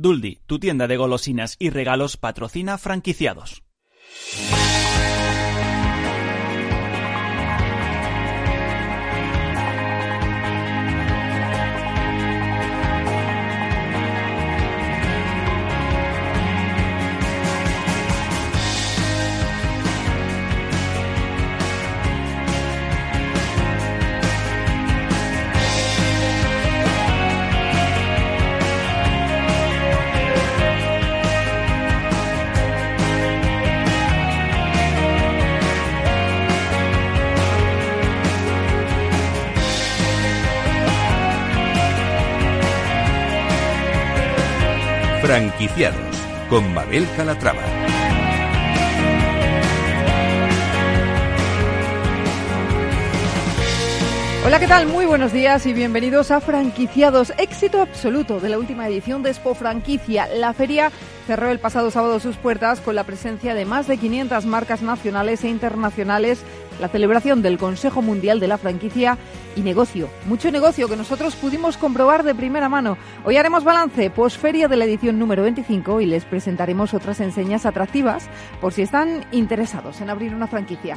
Duldi, tu tienda de golosinas y regalos patrocina franquiciados. Franquiciados con Mabel Calatrava. Hola, ¿qué tal? Muy buenos días y bienvenidos a Franquiciados. Éxito absoluto de la última edición de Expo Franquicia. La feria cerró el pasado sábado sus puertas con la presencia de más de 500 marcas nacionales e internacionales, la celebración del Consejo Mundial de la Franquicia y negocio. Mucho negocio que nosotros pudimos comprobar de primera mano. Hoy haremos balance posferia de la edición número 25 y les presentaremos otras enseñas atractivas por si están interesados en abrir una franquicia.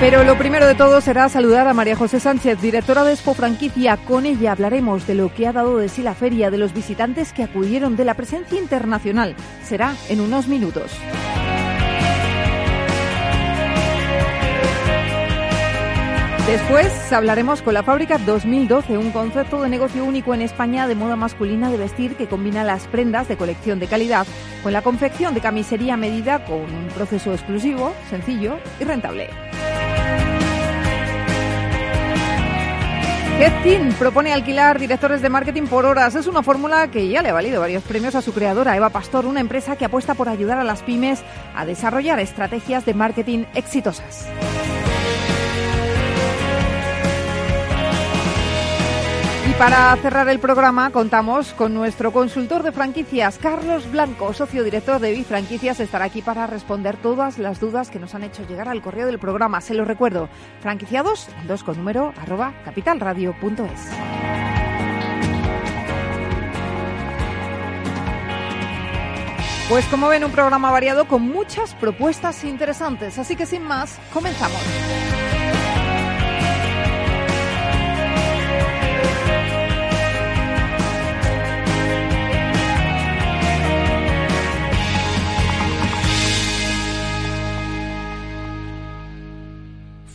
Pero lo primero de todo será saludar a María José Sánchez, directora de Expo Franquicia. Con ella hablaremos de lo que ha dado de sí la feria, de los visitantes que acudieron, de la presencia internacional. Será en unos minutos. Después hablaremos con la Fábrica 2012, un concepto de negocio único en España de moda masculina de vestir que combina las prendas de colección de calidad con la confección de camisería medida con un proceso exclusivo, sencillo y rentable. Headteam propone alquilar directores de marketing por horas. Es una fórmula que ya le ha valido varios premios a su creadora, Eva Pastor, una empresa que apuesta por ayudar a las pymes a desarrollar estrategias de marketing exitosas. Para cerrar el programa contamos con nuestro consultor de franquicias, Carlos Blanco, socio director de Bifranquicias, estará aquí para responder todas las dudas que nos han hecho llegar al correo del programa. Se lo recuerdo, franquiciados, el 2 con número, arroba capitalradio.es. Pues como ven, un programa variado con muchas propuestas interesantes. Así que sin más, comenzamos.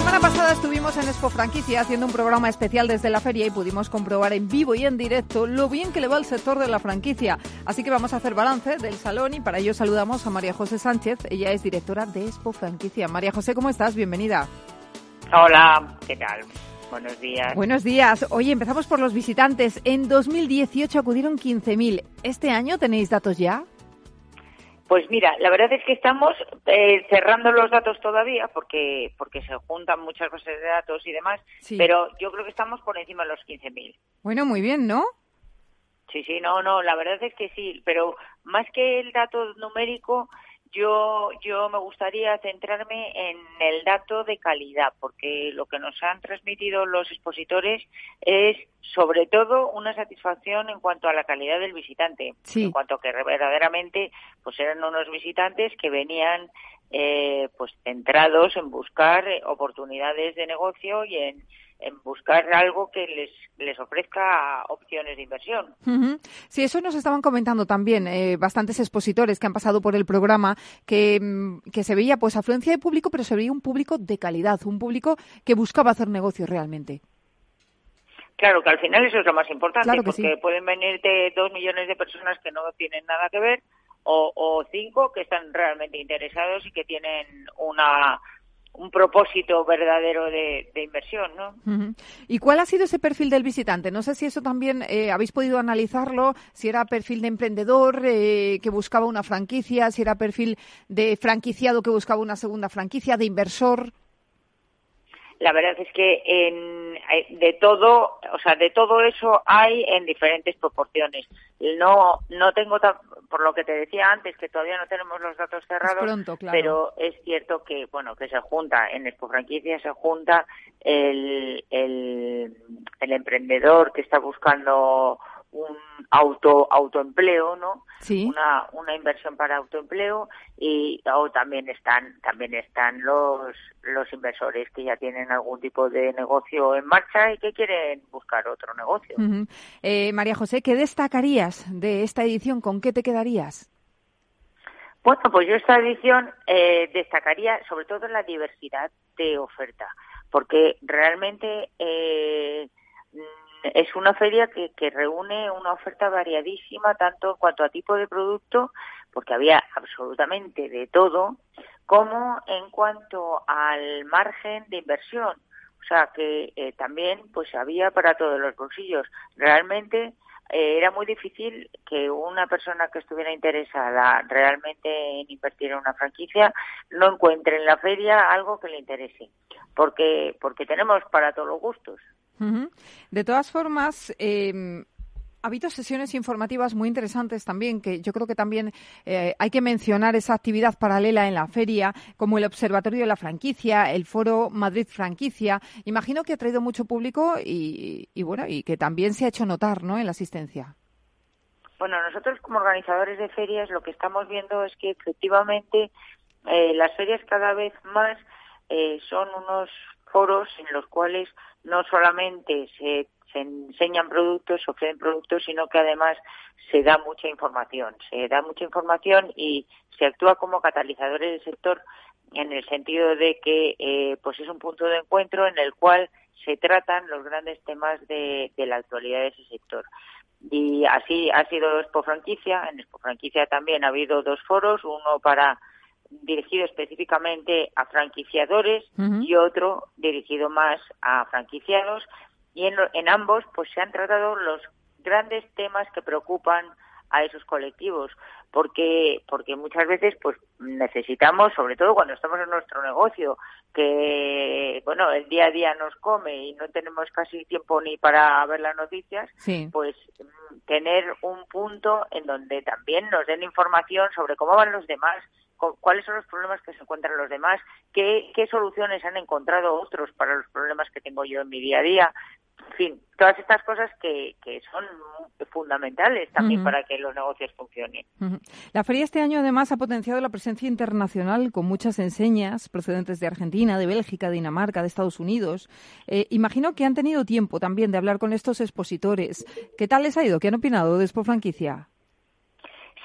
Semana pasada estuvimos en Expo Franquicia haciendo un programa especial desde la feria y pudimos comprobar en vivo y en directo lo bien que le va el sector de la franquicia. Así que vamos a hacer balance del salón y para ello saludamos a María José Sánchez. Ella es directora de Expo Franquicia. María José, ¿cómo estás? Bienvenida. Hola, ¿qué tal? Buenos días. Buenos días. Oye, empezamos por los visitantes. En 2018 acudieron 15.000. ¿Este año tenéis datos ya? Pues mira, la verdad es que estamos eh, cerrando los datos todavía porque porque se juntan muchas bases de datos y demás, Sí. pero yo creo que estamos por encima de los 15.000. Bueno, muy bien, ¿no? Sí, sí, no, no, la verdad es que sí, pero más que el dato numérico, yo yo me gustaría centrarme en el dato de calidad, porque lo que nos han transmitido los expositores es sobre todo una satisfacción en cuanto a la calidad del visitante, Sí. en cuanto a que verdaderamente pues eran unos visitantes que venían eh, pues centrados en buscar eh, oportunidades de negocio y en, en buscar algo que les les ofrezca opciones de inversión. Ujú. Sí, eso nos estaban comentando también eh, bastantes expositores que han pasado por el programa, que, mm, que se veía pues afluencia de público, pero se veía un público de calidad, un público que buscaba hacer negocio realmente. Claro que al final eso es lo más importante, Claro que porque sí. pueden venirte dos millones de personas que no tienen nada que ver o, o cinco que están realmente interesados y que tienen una un propósito verdadero de, inversión, ¿no? ¿Y cuál ha sido ese perfil del visitante? No sé si eso también eh, habéis podido analizarlo, si era perfil de emprendedor eh, que buscaba una franquicia, si era perfil de franquiciado que buscaba una segunda franquicia, de inversor. La verdad es que en, de todo, o sea, de todo eso hay en diferentes proporciones. No, no tengo, por lo que te decía antes, que todavía no tenemos los datos cerrados, pero es cierto que, bueno, que se junta en Expo Franquicia se junta el, el, el emprendedor que está buscando un auto autoempleo, ¿no? Sí. Una, una inversión para autoempleo y también están también están los los inversores que ya tienen algún tipo de negocio en marcha y que quieren buscar otro negocio. eh, María José, ¿qué destacarías de esta edición? ¿Con qué te quedarías? Bueno, pues yo esta edición eh, destacaría sobre todo la diversidad de oferta, porque realmente eh, es una feria que, que reúne una oferta variadísima, tanto en cuanto a tipo de producto, porque había absolutamente de todo, como en cuanto al margen de inversión. O sea que eh, también pues había para todos los bolsillos. Realmente eh, era muy difícil que una persona que estuviera interesada realmente en invertir en una franquicia no encuentre en la feria algo que le interese, porque porque tenemos para todos los gustos. De todas formas, eh, ha habido sesiones informativas muy interesantes también, que yo creo que también eh, hay que mencionar esa actividad paralela en la feria, como el Observatorio de la Franquicia, el Foro Madrid Franquicia. Imagino que ha traído mucho público y, bueno, y que también se ha hecho notar, ¿no? En la asistencia. Bueno, nosotros como organizadores de ferias lo que estamos viendo es que efectivamente eh, las ferias cada vez más eh, son unos foros en los cuales no solamente se, enseñan productos, se ofrecen productos, sino que además se da mucha información. Se da mucha información y se actúa como catalizadores del sector en el sentido de que eh, pues es un punto de encuentro en el cual se tratan los grandes temas de, de la actualidad de ese sector. Y así ha sido Expo Franquicia. En Expo Franquicia también ha habido dos foros, uno para dirigido específicamente a franquiciadores y otro dirigido más a franquiciados. Y en, en ambos pues se han tratado los grandes temas que preocupan a esos colectivos porque porque muchas veces pues necesitamos sobre todo cuando estamos en nuestro negocio que bueno el día a día nos come y no tenemos casi tiempo ni para ver las noticias pues mm, tener un punto en donde también nos den información sobre cómo van los demás cuáles son los problemas que se encuentran los demás, qué, qué soluciones han encontrado otros para los problemas que tengo yo en mi día a día. En fin, todas estas cosas que, que son fundamentales también para que los negocios funcionen. La feria este año además ha potenciado la presencia internacional con muchas enseñas procedentes de Argentina, de Bélgica, Dinamarca, de Estados Unidos. Eh, imagino que han tenido tiempo también de hablar con estos expositores. ¿Qué tal les ha ido? ¿Qué han opinado de Expo Franquicia?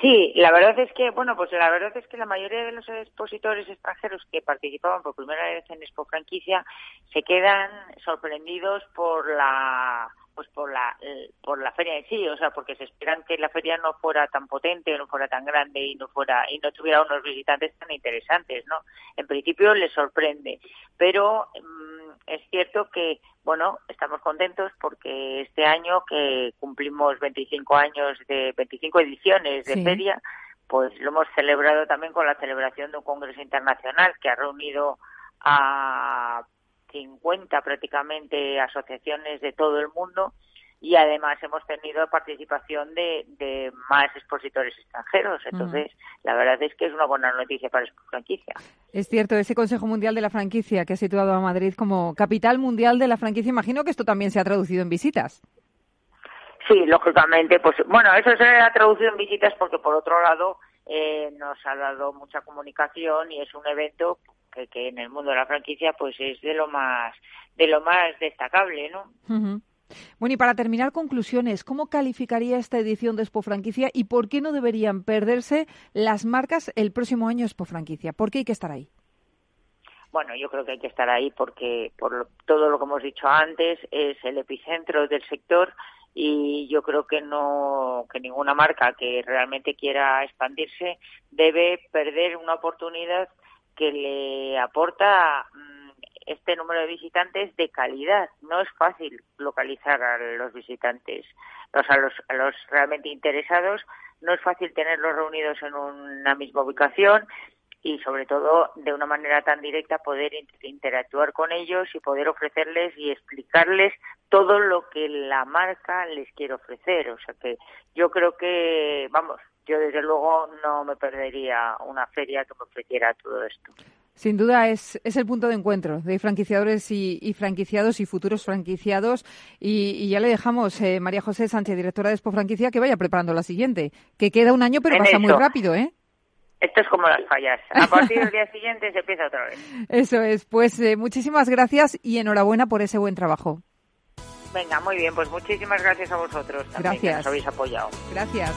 Sí, la verdad es que, bueno, pues la verdad es que la mayoría de los expositores extranjeros que participaban por primera vez en Expo Franquicia se quedan sorprendidos por la pues por la por la feria en sí, o sea, porque se esperan que la feria no fuera tan potente, no fuera tan grande y no fuera y no tuviera unos visitantes tan interesantes, ¿no? En principio les sorprende, pero mm, es cierto que bueno, estamos contentos porque este año que cumplimos 25 años de 25 ediciones de feria, pues lo hemos celebrado también con la celebración de un congreso internacional que ha reunido a 50 prácticamente asociaciones de todo el mundo y además hemos tenido participación de, de más expositores extranjeros. Entonces, la verdad es que es una buena noticia para la franquicia. Es cierto, ese Consejo Mundial de la Franquicia que ha situado a Madrid como capital mundial de la franquicia, imagino que esto también se ha traducido en visitas. Sí, lógicamente, pues bueno, eso se ha traducido en visitas porque por otro lado eh, nos ha dado mucha comunicación y es un evento que, que, en el mundo de la franquicia pues es de lo más de lo más destacable, ¿no? Bueno, y para terminar, conclusiones. ¿Cómo calificaría esta edición de Expo Franquicia y por qué no deberían perderse las marcas el próximo año Expo Franquicia? ¿Por qué hay que estar ahí? Bueno, yo creo que hay que estar ahí porque por todo lo que hemos dicho antes es el epicentro del sector y yo creo que no que ninguna marca que realmente quiera expandirse debe perder una oportunidad que le aporta mm, este número de visitantes de calidad. No es fácil localizar a los visitantes, o sea, a los, a los realmente interesados. No es fácil tenerlos reunidos en una misma ubicación y sobre todo de una manera tan directa poder interactuar con ellos y poder ofrecerles y explicarles todo lo que la marca les quiere ofrecer. O sea que yo creo que, vamos, yo desde luego no me perdería una feria que me ofreciera todo esto. Sin duda es, es el punto de encuentro de franquiciadores y, franquiciados y futuros franquiciados. Y, ya le dejamos, eh, María José Sánchez, directora de Expo Franquicia, que vaya preparando la siguiente, que queda un año pero pasa muy rápido, ¿eh? Esto es como las fallas. A partir del día siguiente se empieza otra vez. Eso es. Pues eh, muchísimas gracias y enhorabuena por ese buen trabajo. Venga, muy bien. Pues muchísimas gracias a vosotros también gracias. que nos habéis apoyado. Gracias.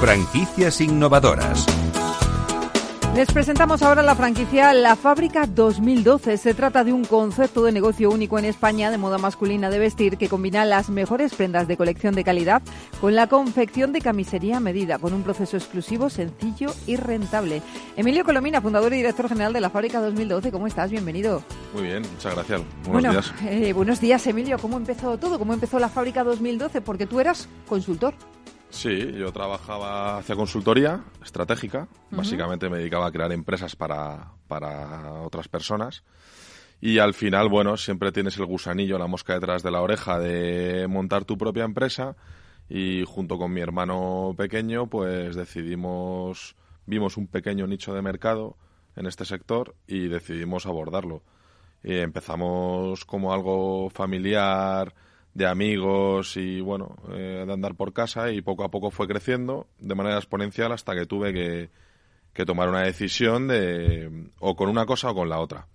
Franquicias innovadoras. Les presentamos ahora la franquicia La Fábrica 2012. Se trata de un concepto de negocio único en España de moda masculina de vestir que combina las mejores prendas de colección de calidad con la confección de camisería a medida, con un proceso exclusivo, sencillo y rentable. Emilio Colomina, fundador y director general de La Fábrica 2012, ¿cómo estás? Bienvenido. Muy bien, muchas gracias. Buenos días. Eh, buenos días, Emilio. ¿Cómo empezó todo? ¿Cómo empezó La Fábrica 2012? Porque tú eras consultor. Sí, yo trabajaba hacia consultoría estratégica. Básicamente me dedicaba a crear empresas para, para otras personas. Y al final, bueno, siempre tienes el gusanillo, la mosca detrás de la oreja de montar tu propia empresa. Y junto con mi hermano pequeño, pues decidimos, vimos un pequeño nicho de mercado en este sector y decidimos abordarlo. Y empezamos como algo familiar, de amigos y bueno, eh, de andar por casa y poco a poco fue creciendo de manera exponencial hasta que tuve que, que tomar una decisión de o con una cosa o con la otra.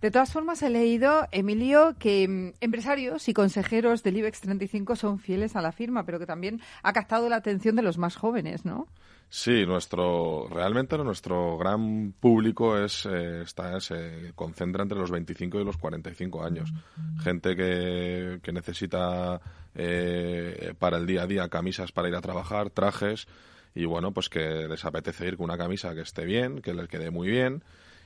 De todas formas, he leído, Emilio, que mm, empresarios y consejeros del IBEX 35 son fieles a la firma, pero que también ha captado la atención de los más jóvenes, ¿no? Sí, nuestro realmente nuestro gran público es eh, está se concentra entre los 25 y los 45 años. Gente que, que necesita eh, para el día a día camisas para ir a trabajar, trajes y bueno, pues que les apetece ir con una camisa que esté bien, que les quede muy bien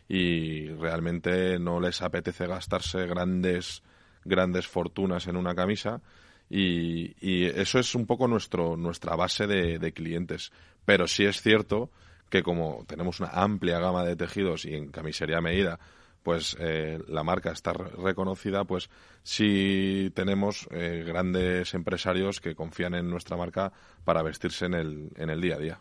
y realmente no les apetece gastarse grandes grandes fortunas en una camisa y, y eso es un poco nuestro nuestra base de, de clientes pero sí es cierto que como tenemos una amplia gama de tejidos y en camisería medida pues eh, la marca está reconocida, pues sí tenemos eh, grandes empresarios que confían en nuestra marca para vestirse en el, en el día a día.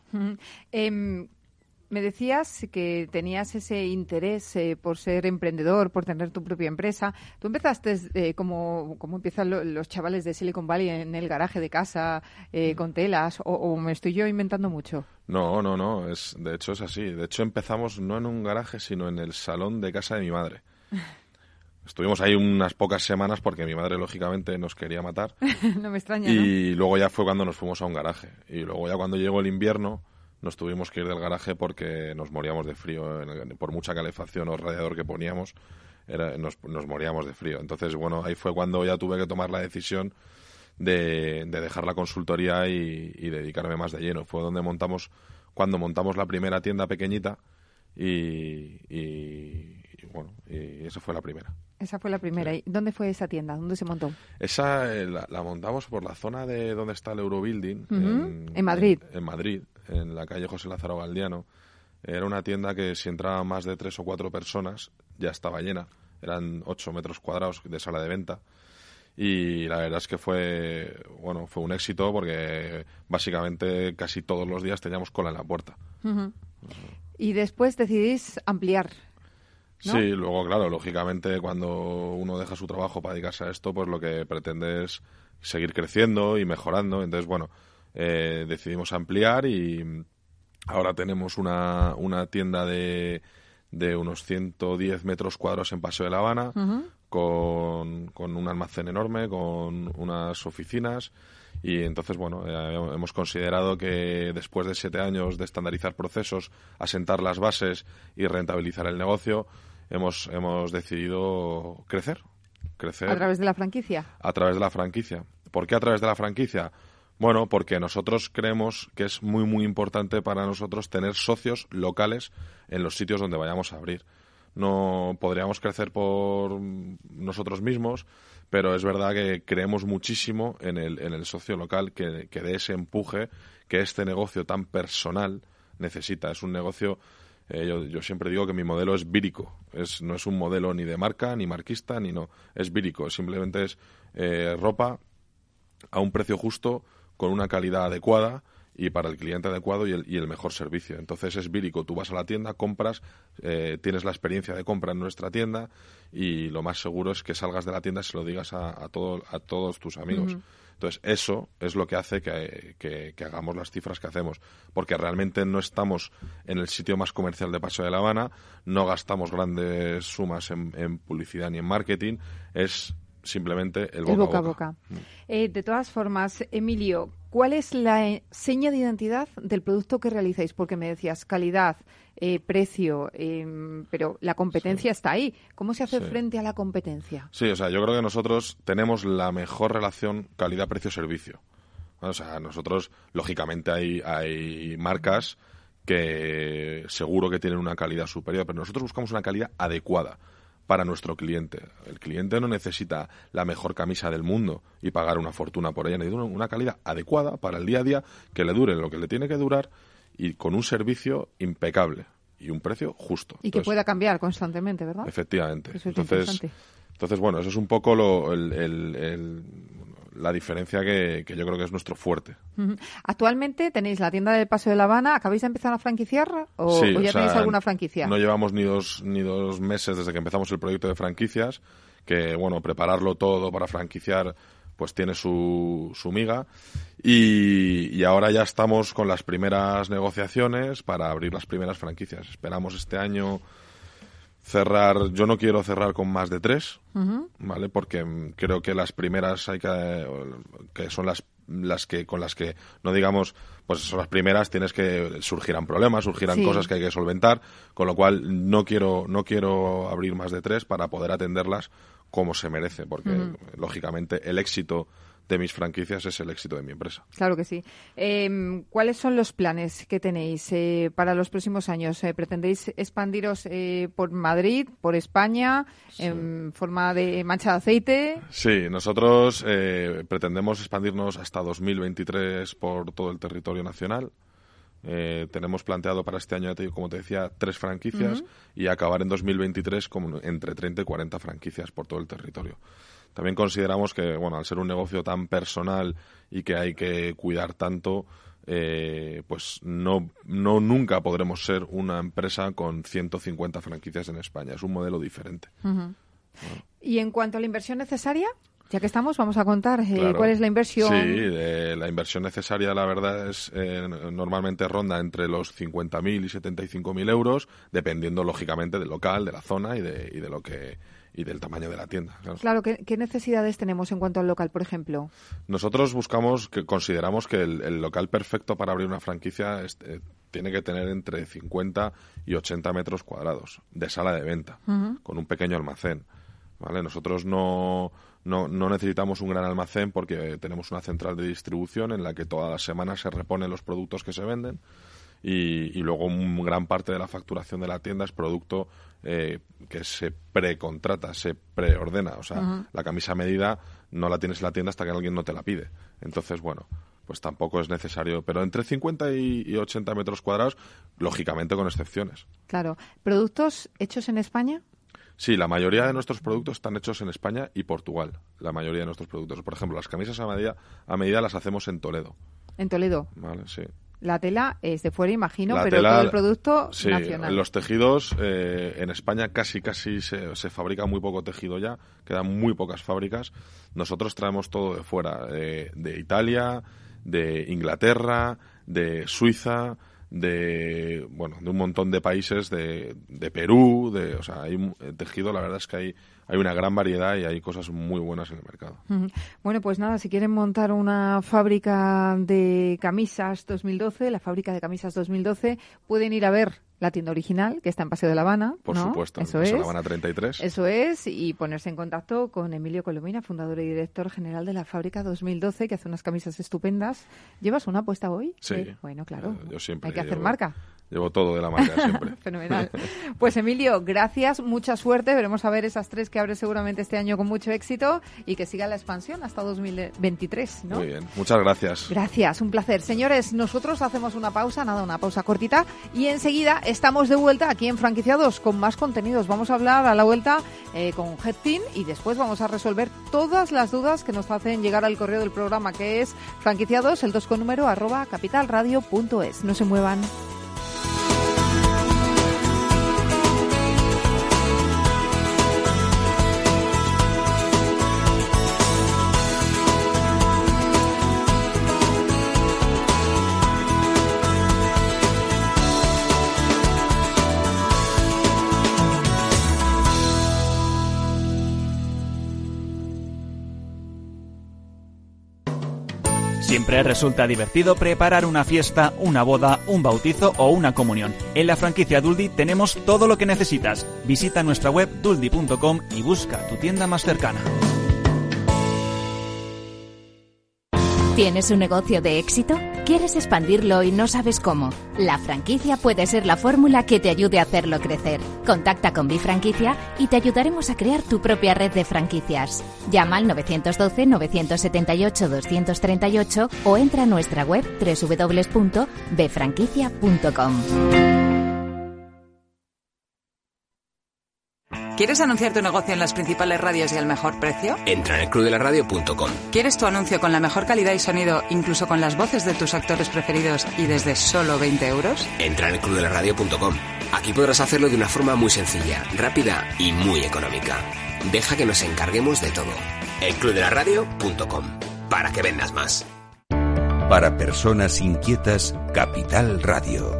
Me decías que tenías ese interés eh, por ser emprendedor, por tener tu propia empresa. Tú empezaste eh, como, como empiezan los chavales de Silicon Valley en el garaje de casa eh, con telas, o, me estoy yo inventando mucho. No, no, no. Es, de hecho es así. De hecho empezamos no en un garaje, sino en el salón de casa de mi madre. Estuvimos ahí unas pocas semanas porque mi madre, lógicamente, nos quería matar. no me extraña. Y luego ya fue cuando nos fuimos a un garaje. Y luego ya cuando llegó el invierno nos tuvimos que ir del garaje porque nos moríamos de frío. por mucha calefacción o radiador que poníamos, nos, moríamos de frío. Entonces, bueno, ahí fue cuando ya tuve que tomar la decisión de, dejar la consultoría y, dedicarme más de lleno. Fue donde montamos, cuando montamos la primera tienda pequeñita y, bueno, y esa fue la primera. Esa fue la primera. ¿Y dónde fue esa tienda? ¿Dónde se montó? Esa eh, la, montamos por la zona de donde está el Eurobuilding. en, Madrid. en Madrid en la calle José Lázaro Galdiano. Era una tienda que si entraban más de tres o cuatro personas ya estaba llena. Eran ocho metros cuadrados de sala de venta. Y la verdad es que fue, bueno, fue un éxito porque básicamente casi todos los días teníamos cola en la puerta. Y después decidís ampliar. Sí, luego, claro, lógicamente cuando uno deja su trabajo para dedicarse a esto, pues lo que pretende es seguir creciendo y mejorando. Entonces, bueno, eh, decidimos ampliar y ahora tenemos una, una tienda de, de unos 110 metros cuadrados en Paseo de La Habana, con, con, un almacén enorme, con unas oficinas. Y entonces, bueno, eh, hemos considerado que después de siete años de estandarizar procesos, asentar las bases y rentabilizar el negocio, hemos, hemos decidido crecer. crecer ¿A través de la franquicia? A través de la franquicia. ¿Por qué a través de la franquicia? Bueno, porque nosotros creemos que es muy, muy importante para nosotros tener socios locales en los sitios donde vayamos a abrir. No podríamos crecer por nosotros mismos, pero es verdad que creemos muchísimo en el, en el socio local que, que dé ese empuje que este negocio tan personal necesita. Es un negocio eh, yo, yo, siempre digo que mi modelo es vírico. Es, no es un modelo ni de marca, ni marquista, ni no. Es vírico. Simplemente es eh, ropa a un precio justo, con una calidad adecuada y para el cliente adecuado y el, y el mejor servicio. Entonces es vírico. Tú vas a la tienda, compras, eh, tienes la experiencia de compra en nuestra tienda y lo más seguro es que salgas de la tienda y se lo digas a, a, todo, a todos tus amigos. Uh -huh. Entonces, eso es lo que hace que, que, que, hagamos las cifras que hacemos, porque realmente no estamos en el sitio más comercial de Paso de la Habana, no gastamos grandes sumas en, en publicidad ni en marketing, es simplemente el boca, el boca a boca. boca. Eh, de todas formas, Emilio, ¿cuál es la eh, seña de identidad del producto que realizáis? Porque me decías calidad, eh, precio, eh, pero la competencia sí. está ahí. ¿Cómo se hace sí. frente a la competencia? Sí, o sea, yo creo que nosotros tenemos la mejor relación calidad-precio-servicio. O sea, nosotros, lógicamente, hay, hay marcas que seguro que tienen una calidad superior, pero nosotros buscamos una calidad adecuada para nuestro cliente. El cliente no necesita la mejor camisa del mundo y pagar una fortuna por ella, necesita una calidad adecuada para el día a día que le dure lo que le tiene que durar y con un servicio impecable y un precio justo. Y que pueda cambiar constantemente, ¿verdad? Efectivamente. Eso es entonces, entonces, bueno, eso es un poco lo, el, el, el, la diferencia que, que, yo creo que es nuestro fuerte. Actualmente tenéis la tienda del Paso de la Habana, ¿acabáis de empezar a franquiciar o, sí, o ya o sea, tenéis alguna franquicia? No llevamos ni dos, ni dos meses desde que empezamos el proyecto de franquicias, que bueno, prepararlo todo para franquiciar pues tiene su, su miga y, y, ahora ya estamos con las primeras negociaciones para abrir las primeras franquicias. Esperamos este año cerrar, yo no quiero cerrar con más de tres, uh -huh. ¿vale? Porque creo que las primeras hay que, que son las las que con las que no digamos pues son las primeras tienes que surgirán problemas surgirán sí. cosas que hay que solventar con lo cual no quiero no quiero abrir más de tres para poder atenderlas como se merece porque uh -huh. lógicamente el éxito de mis franquicias es el éxito de mi empresa. Claro que sí. Eh, ¿Cuáles son los planes que tenéis eh, para los próximos años? Eh, ¿Pretendéis expandiros eh, por Madrid, por España, sí. en forma de mancha de aceite? Sí, nosotros eh, pretendemos expandirnos hasta 2023 por todo el territorio nacional. Eh, tenemos planteado para este año, como te decía, tres franquicias uh -huh. y acabar en 2023 con entre 30 y 40 franquicias por todo el territorio. También consideramos que, bueno, al ser un negocio tan personal y que hay que cuidar tanto, eh, pues no, no nunca podremos ser una empresa con 150 franquicias en España. Es un modelo diferente. Uh -huh. bueno. ¿Y en cuanto a la inversión necesaria? Ya que estamos, vamos a contar eh, claro. cuál es la inversión. Sí, eh, la inversión necesaria, la verdad, es eh, normalmente ronda entre los 50.000 y 75.000 euros, dependiendo, lógicamente, del local, de la zona y de, y de lo que y del tamaño de la tienda. Claro, claro ¿qué, ¿qué, necesidades tenemos en cuanto al local, por ejemplo? Nosotros buscamos, que consideramos que el, el local perfecto para abrir una franquicia es, eh, tiene que tener entre 50 y 80 metros cuadrados de sala de venta, uh -huh. con un pequeño almacén. ¿vale? Nosotros no, no, no, necesitamos un gran almacén porque tenemos una central de distribución en la que todas las semanas se reponen los productos que se venden y, y luego un gran parte de la facturación de la tienda es producto eh, que se precontrata, se preordena. O sea, uh -huh. la camisa medida no la tienes en la tienda hasta que alguien no te la pide. Entonces, bueno, pues tampoco es necesario. Pero entre 50 y, y 80 metros cuadrados, lógicamente con excepciones. Claro. ¿Productos hechos en España? Sí, la mayoría de nuestros productos están hechos en España y Portugal. La mayoría de nuestros productos. Por ejemplo, las camisas a medida, a medida las hacemos en Toledo. En Toledo. Vale, sí. La tela es de fuera, imagino, la pero tela, todo el producto sí, nacional. Los tejidos eh, en España casi casi se, se, fabrica muy poco tejido ya, quedan muy pocas fábricas. Nosotros traemos todo de fuera, eh, de Italia, de Inglaterra, de Suiza, de bueno de un montón de países de, de Perú de o sea hay un tejido la verdad es que hay hay una gran variedad y hay cosas muy buenas en el mercado. Bueno, pues nada, si quieren montar una fábrica de camisas 2012, la fábrica de camisas 2012, pueden ir a ver la tienda original, que está en Paseo de La Habana. Por ¿no? supuesto, Eso Paseo de es. La Habana 33. Eso es, y ponerse en contacto con Emilio Colomina, fundador y director general de la Fábrica 2012, que hace unas camisas estupendas. ¿Llevas una puesta hoy? Sí. Eh, bueno, claro. Eh, yo siempre Hay que hacer llevo- marca. Llevo todo de la marca siempre. Fenomenal. Pues Emilio, gracias, mucha suerte. Veremos a ver esas tres que abre seguramente este año con mucho éxito y que siga la expansión hasta 2023, ¿no? Muy bien, muchas gracias. Gracias, un placer. Señores, nosotros hacemos una pausa, nada, una pausa cortita y enseguida estamos de vuelta aquí en Franquiciados con más contenidos. Vamos a hablar a la vuelta eh, con Headteam y después vamos a resolver todas las dudas que nos hacen llegar al correo del programa que es franquiciados, el 2 con número, arroba capitalradio.es. No se muevan. Resulta divertido preparar una fiesta, una boda, un bautizo o una comunión. En la franquicia Duldi tenemos todo lo que necesitas. Visita nuestra web duldi.com y busca tu tienda más cercana. ¿Tienes un negocio de éxito? ¿Quieres expandirlo y no sabes cómo? La franquicia puede ser la fórmula que te ayude a hacerlo crecer. Contacta con Bifranquicia y te ayudaremos a crear tu propia red de franquicias. Llama al 912-978-238 o entra a nuestra web www.bfranquicia.com. ¿Quieres anunciar tu negocio en las principales radios y al mejor precio? Entra en el clubdelaradio.com. ¿Quieres tu anuncio con la mejor calidad y sonido, incluso con las voces de tus actores preferidos y desde solo 20 euros? Entra en el clubdelaradio.com. Aquí podrás hacerlo de una forma muy sencilla, rápida y muy económica. Deja que nos encarguemos de todo. El clubdelaradio.com. Para que vendas más. Para personas inquietas, Capital Radio.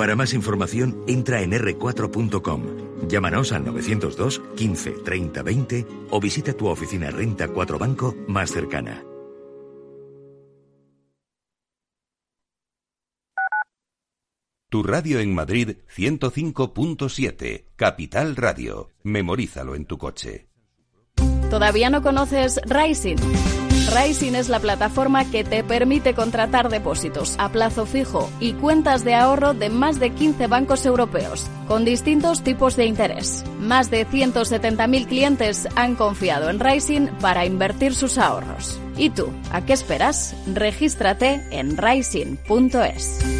Para más información, entra en r4.com. Llámanos al 902 15 30 20 o visita tu oficina Renta 4 Banco más cercana. Tu radio en Madrid 105.7, Capital Radio. Memorízalo en tu coche. ¿Todavía no conoces Rising? Rising es la plataforma que te permite contratar depósitos a plazo fijo y cuentas de ahorro de más de 15 bancos europeos, con distintos tipos de interés. Más de 170.000 clientes han confiado en Rising para invertir sus ahorros. ¿Y tú? ¿A qué esperas? Regístrate en rising.es.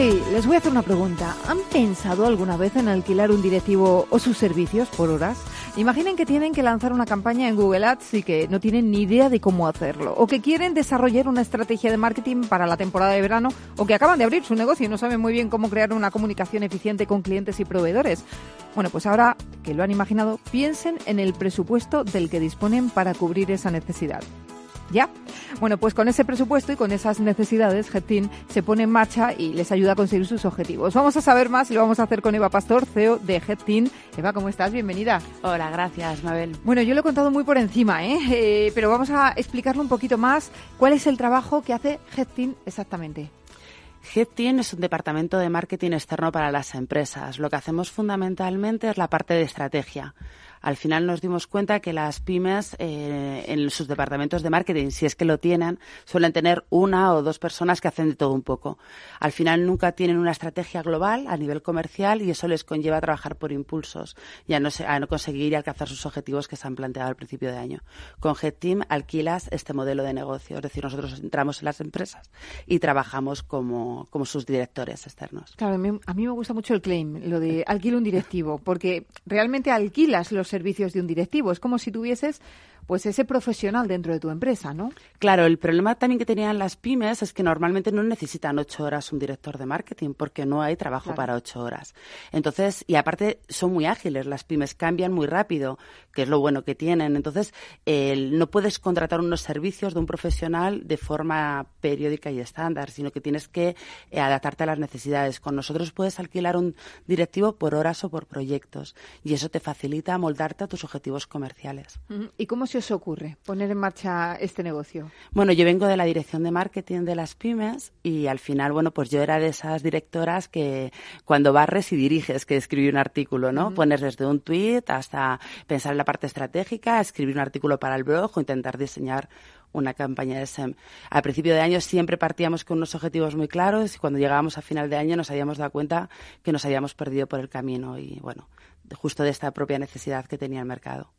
Estamos de vuelta y les voy a hacer una pregunta. ¿Han pensado alguna vez en alquilar un directivo o sus servicios por horas? Imaginen que tienen que lanzar una campaña en Google Ads y que no tienen ni idea de cómo hacerlo, o que quieren desarrollar una estrategia de marketing para la temporada de verano, o que acaban de abrir su negocio y no saben muy bien cómo crear una comunicación eficiente con clientes y proveedores. Bueno, pues ahora que lo han imaginado, piensen en el presupuesto del que disponen para cubrir esa necesidad. ¿Ya? Bueno, pues con ese presupuesto y con esas necesidades, Getin se pone en marcha y les ayuda a conseguir sus objetivos. Vamos a saber más y lo vamos a hacer con Eva Pastor, CEO de Getin. Eva, ¿cómo estás? Bienvenida. Hola, gracias, Mabel. Bueno, yo lo he contado muy por encima, ¿eh? eh pero vamos a explicarlo un poquito más. ¿Cuál es el trabajo que hace Getin exactamente? Getin es un departamento de marketing externo para las empresas. Lo que hacemos fundamentalmente es la parte de estrategia al final nos dimos cuenta que las pymes eh, en sus departamentos de marketing, si es que lo tienen, suelen tener una o dos personas que hacen de todo un poco. Al final nunca tienen una estrategia global a nivel comercial y eso les conlleva a trabajar por impulsos y a no, a no conseguir y alcanzar sus objetivos que se han planteado al principio de año. Con GetTeam alquilas este modelo de negocio, es decir, nosotros entramos en las empresas y trabajamos como, como sus directores externos. Claro, a mí, me gusta mucho el claim, lo de alquilo un directivo, porque realmente alquilas los servicios de un directivo. Es como si tuvieses pues ese profesional dentro de tu empresa, ¿no? Claro, el problema también que tenían las pymes es que normalmente no necesitan ocho horas un director de marketing porque no hay trabajo para ocho horas. Entonces, y aparte son muy ágiles, las pymes cambian muy rápido, que es lo bueno que tienen. Entonces, no puedes contratar unos servicios de un profesional de forma periódica y estándar, sino que tienes que eh, adaptarte a las necesidades. Con nosotros puedes alquilar un directivo por horas o por proyectos y eso te facilita moldarte a tus objetivos comerciales. ¿Y cómo se os ocurre poner en marcha este negocio? Bueno, yo vengo de la dirección de marketing de las pymes y al final, bueno, pues yo era de esas directoras que cuando barres y diriges, que escribí un artículo, ¿no? Pones desde un tweet hasta pensar en la parte estratégica, escribir un artículo para el blog o intentar diseñar una campaña de SEM. Al principio de año siempre partíamos con unos objetivos muy claros y cuando llegábamos a final de año nos habíamos dado cuenta que nos habíamos perdido por el camino y bueno, justo de esta propia necesidad que tenía el mercado.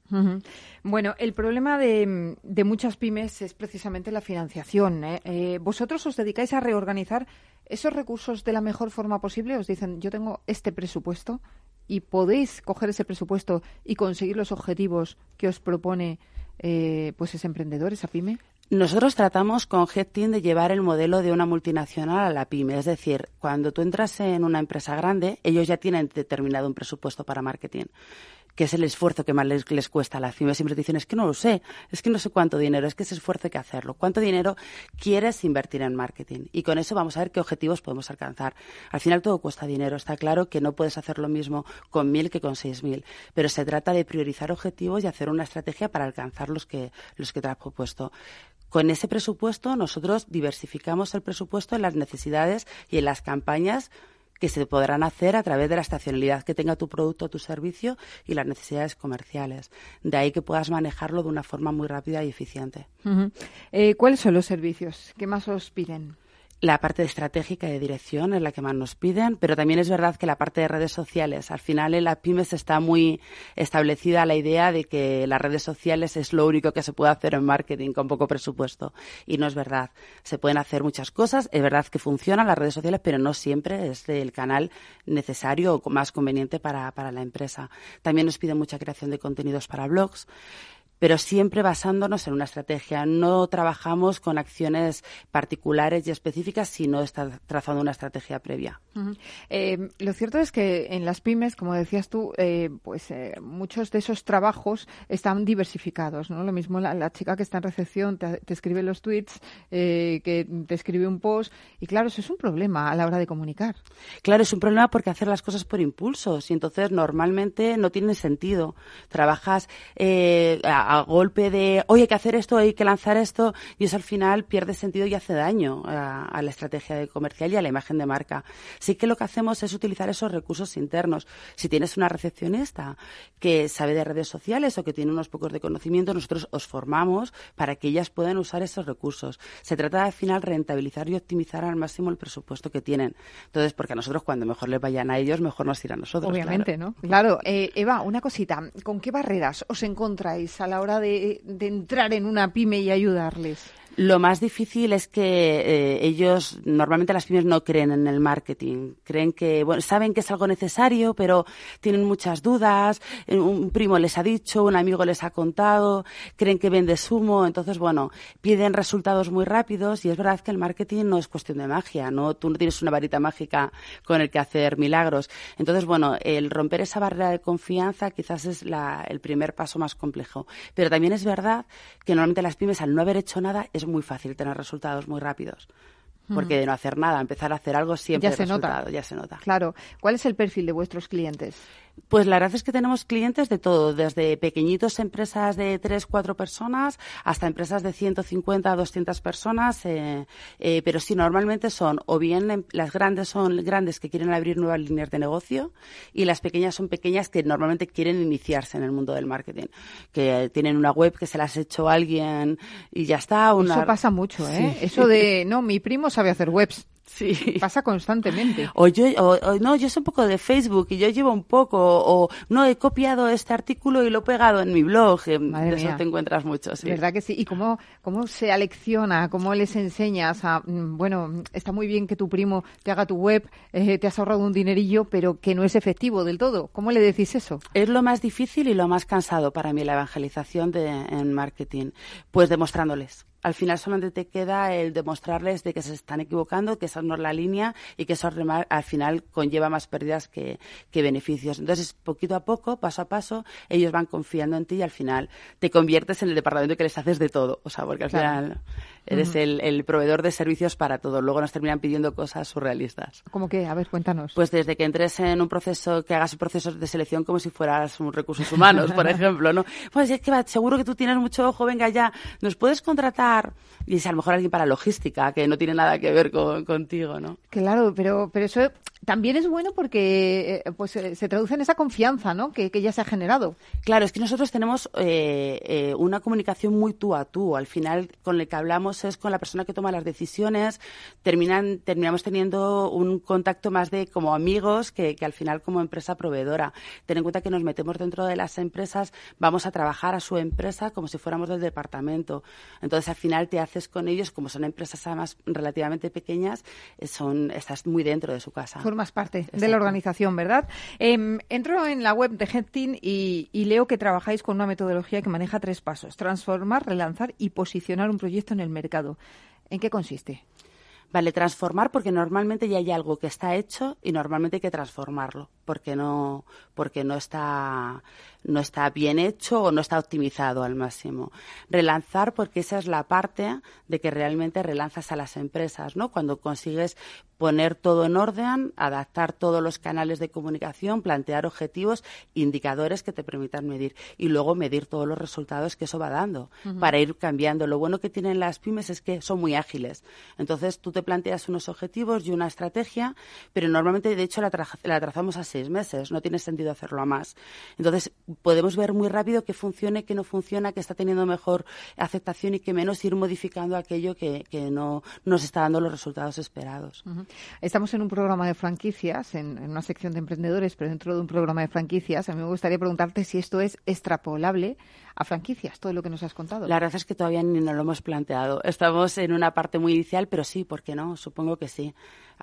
Bueno, el problema de, muchas pymes es precisamente la financiación. ¿eh? Eh, vosotros os dedicáis a reorganizar esos recursos de la mejor forma posible. Os dicen, yo tengo este presupuesto y podéis coger ese presupuesto y conseguir los objetivos que os propone eh, pues ese emprendedor, esa pyme. Nosotros tratamos con HeadTeam de llevar el modelo de una multinacional a la pyme. Es decir, cuando tú entras en una empresa grande, ellos ya tienen determinado un presupuesto para marketing que es el esfuerzo que más les, cuesta a la pyme. Siempre te dicen, es que no lo sé, es que no sé cuánto dinero, es que ese esfuerzo hay que hacerlo. ¿Cuánto dinero quieres invertir en marketing? Y con eso vamos a ver qué objetivos podemos alcanzar. Al final todo cuesta dinero. Está claro que no puedes hacer lo mismo con mil que con seis mil, pero se trata de priorizar objetivos y hacer una estrategia para alcanzar los que, los que te has propuesto. Con ese presupuesto nosotros diversificamos el presupuesto en las necesidades y en las campañas que se podrán hacer a través de la estacionalidad que tenga tu producto o tu servicio y las necesidades comerciales. De ahí que puedas manejarlo de una forma muy rápida y eficiente. Eh, ¿Cuáles son los servicios que más os piden? La parte estratégica de dirección es la que más nos piden, pero también es verdad que la parte de redes sociales, al final en las pymes está muy establecida la idea de que las redes sociales es lo único que se puede hacer en marketing con poco presupuesto. Y no es verdad. Se pueden hacer muchas cosas, es verdad que funcionan las redes sociales, pero no siempre es el canal necesario o más conveniente para, para la empresa. También nos piden mucha creación de contenidos para blogs pero siempre basándonos en una estrategia. No trabajamos con acciones particulares y específicas, sino está trazando una estrategia previa. Eh, lo cierto es que en las pymes, como decías tú, eh, pues eh, muchos de esos trabajos están diversificados. ¿no? Lo mismo la, chica que está en recepción te, escribe los tweets, que te escribe un post, y claro, eso es un problema a la hora de comunicar. Claro, es un problema porque hacer las cosas por impulsos y entonces normalmente no tiene sentido. Trabajas a a golpe de, hoy hay que hacer esto, hay que lanzar esto, y eso al final pierde sentido y hace daño a, la estrategia de comercial y a la imagen de marca. Sí que lo que hacemos es utilizar esos recursos internos. Si tienes una recepcionista que sabe de redes sociales o que tiene unos pocos de conocimiento, nosotros os formamos para que ellas puedan usar esos recursos. Se trata al final rentabilizar y optimizar al máximo el presupuesto que tienen. Entonces, porque a nosotros cuando mejor les vayan a ellos, mejor nos irá a nosotros. Obviamente, ¿no? Claro. Eh, Eva, una cosita. ¿Con qué barreras os encontráis a la hora de entrar en una pyme y ayudarles? Lo más difícil es que eh, ellos, normalmente las pymes no creen en el marketing. Creen que, bueno, saben que es algo necesario, pero tienen muchas dudas. Eh, un primo les ha dicho, un amigo les ha contado, creen que vende sumo. Entonces, bueno, piden resultados muy rápidos y es verdad que el marketing no es cuestión de magia, ¿no? Tú no tienes una varita mágica con el que hacer milagros. Entonces, bueno, el romper esa barrera de confianza quizás es la, el primer paso más complejo. Pero también es verdad que normalmente las pymes, al no haber hecho nada, muy fácil tener resultados muy rápidos. Porque de no hacer nada, empezar a hacer algo siempre ya se nota. ya se nota. Claro. ¿Cuál es el perfil de vuestros clientes? Pues la verdad es que tenemos clientes de todo, desde pequeñitos empresas de 3, 4 personas hasta empresas de 150 a 200 personas, eh, eh, pero sí, normalmente son o bien em, las grandes son grandes que quieren abrir nuevas líneas de negocio y las pequeñas son pequeñas que normalmente quieren iniciarse en el mundo del marketing, que tienen una web que se las ha hecho alguien y ya está. Eso pasa mucho, ¿eh? Eso de, no, mi primo sabe hacer webs. Sí. Pasa constantemente. O yo, o, no, yo sé un poco de Facebook y yo llevo un poco, o, no, he copiado este artículo y lo he pegado en mi blog. Eh, de eso te encuentras mucho, sí. ¿Verdad que sí? ¿Y cómo, cómo se alecciona? ¿Cómo les enseñas a, mm, bueno, está muy bien que tu primo te haga tu web, eh, te has ahorrado un dinerillo, pero que no es efectivo del todo? ¿Cómo le decís eso? Es lo más difícil y lo más cansado para mí la evangelización de, en marketing. Pues demostrándoles al final solamente te queda el demostrarles de que se están equivocando, que esa no es la línea y que eso al final conlleva más pérdidas que, beneficios. Entonces, poquito a poco, paso a paso, ellos van confiando en ti y al final te conviertes en el departamento que les haces de todo. O sea, porque al final Eres el, proveedor de servicios para todo. Luego nos terminan pidiendo cosas surrealistas. ¿Cómo que? A ver, cuéntanos. Pues desde que entres en un proceso, que hagas procesos de selección como si fueras un recursos humanos, por ejemplo, ¿no? Pues es que seguro que tú tienes mucho ojo, venga ya, ¿nos puedes contratar? Y es a lo mejor alguien para logística, que no tiene nada que ver con, contigo, ¿no? Claro, pero, pero eso también es bueno porque eh, pues eh, se traduce en esa confianza, ¿no? Que, ya se ha generado. Claro, es que nosotros tenemos eh, una comunicación muy tú a tú. Al final, con el que hablamos es con la persona que toma las decisiones, terminan, terminamos teniendo un contacto más de como amigos que, al final como empresa proveedora. Ten en cuenta que nos metemos dentro de las empresas, vamos a trabajar a su empresa como si fuéramos del departamento. Entonces al final te haces con ellos, como son empresas además relativamente pequeñas, eh, son, estás muy dentro de su casa. Formas parte de la organización, ¿verdad? Em, entro en la web de Headteam y, y leo que trabajáis con una metodología que maneja tres pasos. Transformar, relanzar y posicionar un proyecto en el mercado ¿En qué consiste? Vale, transformar porque normalmente ya hay algo que está hecho y normalmente hay que transformarlo porque no, porque no está, no está bien hecho o no está optimizado al máximo. Relanzar porque esa es la parte de que realmente relanzas a las empresas, ¿no? Cuando consigues poner todo en orden, adaptar todos los canales de comunicación, plantear objetivos, indicadores que te permitan medir y luego medir todos los resultados que eso va dando para ir cambiando. Lo bueno que tienen las pymes es que son muy ágiles. Entonces tú te planteas unos objetivos y una estrategia, pero normalmente de hecho la, la trazamos a meses. No tiene sentido hacerlo a más. Entonces podemos ver muy rápido qué funciona, qué no funciona, qué está teniendo mejor aceptación y qué menos ir modificando aquello que, no nos está dando los resultados esperados. Estamos en un programa de franquicias, en, una sección de emprendedores, pero dentro de un programa de franquicias. A mí me gustaría preguntarte si esto es extrapolable a franquicias, todo lo que nos has contado. La verdad es que todavía ni nos lo hemos planteado. Estamos en una parte muy inicial, pero sí, ¿por qué no? Supongo que sí.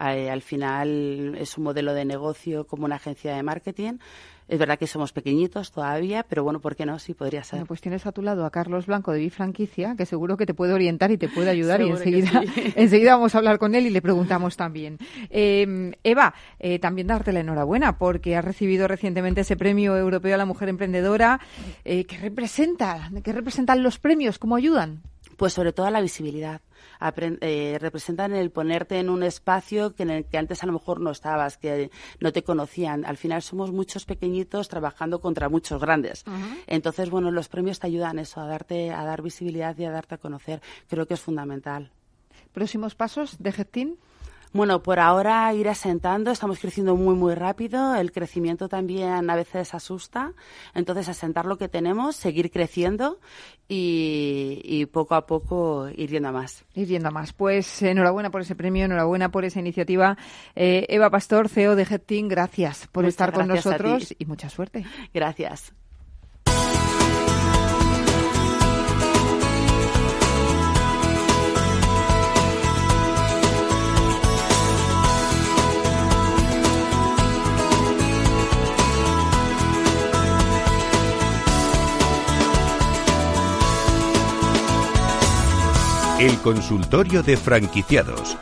Eh, al final es un modelo de negocio como una agencia de marketing es verdad que somos pequeñitos todavía, pero bueno, ¿por qué no? Sí, podría ser. Bueno, pues tienes a tu lado a Carlos Blanco de Bifranquicia, que seguro que te puede orientar y te puede ayudar y enseguida, enseguida vamos a hablar con él y le preguntamos también. Em, Eva, eh, también darte la enhorabuena porque has recibido recientemente ese premio europeo a la mujer emprendedora. Eh, ¿Qué representa? ¿Qué representan los premios? ¿Cómo ayudan? Pues sobre todo la visibilidad. Eh, representan el ponerte en un espacio que en el que antes a lo mejor no estabas, que no te conocían. Al final somos muchos pequeñitos trabajando contra muchos grandes. Entonces, bueno, los premios te ayudan eso, a darte, a dar visibilidad y a darte a conocer. Creo que es fundamental. ¿Próximos pasos de Getin? Bueno, por ahora ir asentando, estamos creciendo muy, muy rápido, el crecimiento también a veces asusta, entonces asentar lo que tenemos, seguir creciendo y, poco a poco ir yendo a más. Ir yendo a más. Pues enhorabuena por ese premio, enhorabuena por esa iniciativa. Eh, Eva Pastor, CEO de Team, gracias por estar con nosotros y mucha suerte. Gracias. El consultorio de franquiciados.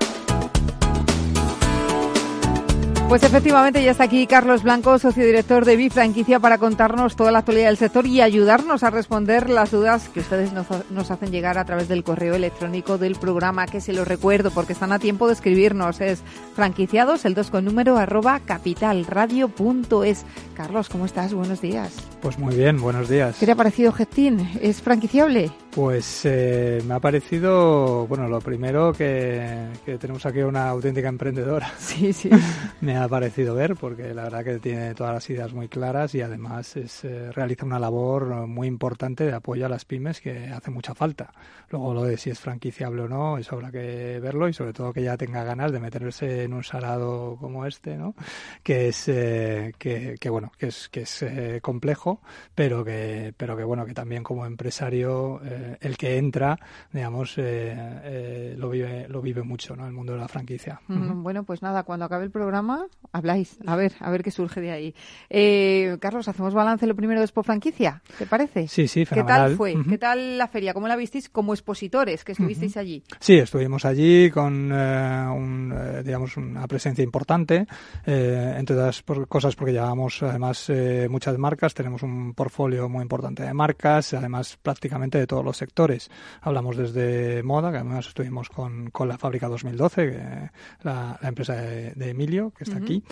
Pues efectivamente ya está aquí Carlos Blanco, socio director de Bifranquicia, para contarnos toda la actualidad del sector y ayudarnos a responder las dudas que ustedes nos, hacen llegar a través del correo electrónico del programa, que se lo recuerdo porque están a tiempo de escribirnos. Es franquiciados, el 2 con número, arroba capitalradio.es. Carlos, ¿cómo estás? Buenos días. Pues muy bien, buenos días. ¿Qué te ha parecido Gestín? ¿Es franquiciable? Pues eh, me ha parecido, bueno, lo primero que, tenemos aquí una auténtica emprendedora. Sí, sí. me ha parecido ver porque la verdad que tiene todas las ideas muy claras y además es, eh, realiza una labor muy importante de apoyo a las pymes que hace mucha falta. Luego lo de si es franquiciable o no, eso habrá que verlo y sobre todo que ya tenga ganas de meterse en un salado como este, ¿no? Que es, eh, que, que, bueno, que es, que es complejo, pero que, pero que bueno, que también como empresario el que entra, digamos, eh, eh, lo vive lo vive mucho, ¿no? El mundo de la franquicia. Bueno, pues nada, cuando acabe el programa habláis, a ver, a ver qué surge de ahí. Eh, Carlos, hacemos balance lo primero de Expo Franquicia, ¿te parece? Sí, sí, fenomenal. ¿Qué tal fue? ¿Qué tal la feria? ¿Cómo la visteis como expositores que estuvisteis allí? Sí, estuvimos allí con un, digamos una presencia importante, entre otras cosas porque llevábamos además muchas marcas, tenemos un portfolio muy importante de marcas, además prácticamente de todos los sectores. Hablamos desde moda, que además estuvimos con, con la fábrica 2012, que, la, empresa de, Emilio, que está aquí.